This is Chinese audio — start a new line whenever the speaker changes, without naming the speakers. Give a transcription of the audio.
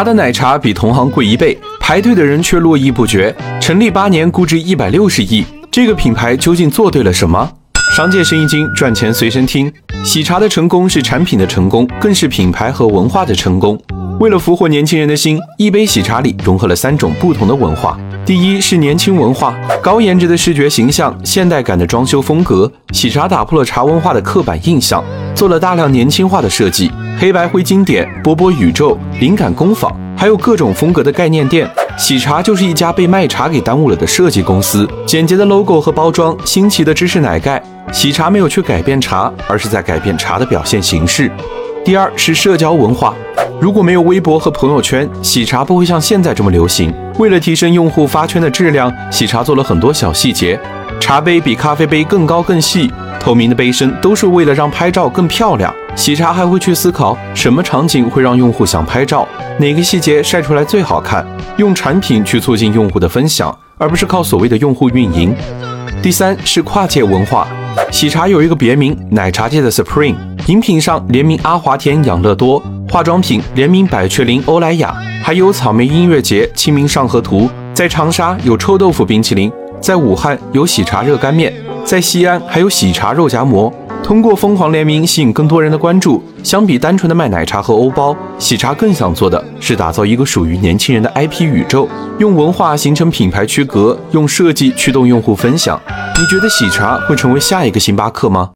茶的奶茶比同行贵一倍，排队的人却络绎不绝。成立八年，估值一百六十亿，这个品牌究竟做对了什么？商界生意经，赚钱随身听。喜茶的成功是产品的成功，更是品牌和文化的成功。为了俘获年轻人的心，一杯喜茶里融合了三种不同的文化。第一是年轻文化，高颜值的视觉形象，现代感的装修风格。喜茶打破了茶文化的刻板印象，做了大量年轻化的设计，黑白灰经典、波波宇宙、灵感工坊，还有各种风格的概念店。喜茶就是一家被卖茶给耽误了的设计公司，简洁的 logo 和包装，新奇的芝士奶盖。喜茶没有去改变茶，而是在改变茶的表现形式。第二是社交文化。如果没有微博和朋友圈，喜茶不会像现在这么流行。为了提升用户发圈的质量，喜茶做了很多小细节。茶杯比咖啡杯更高更细，透明的杯身都是为了让拍照更漂亮。喜茶还会去思考什么场景会让用户想拍照，哪个细节晒出来最好看，用产品去促进用户的分享，而不是靠所谓的用户运营。第三是跨界文化。喜茶有一个别名，奶茶界的 Supreme。饮品上联名阿华田养乐多。化妆品联名百雀羚、欧莱雅，还有草莓音乐节、清明上河图。在长沙有臭豆腐冰淇淋，在武汉有喜茶热干面，在西安还有喜茶肉夹馍。通过疯狂联名吸引更多人的关注。相比单纯的卖奶茶和欧包，喜茶更想做的是打造一个属于年轻人的 IP 宇宙，用文化形成品牌区隔，用设计驱动用户分享。你觉得喜茶会成为下一个星巴克吗？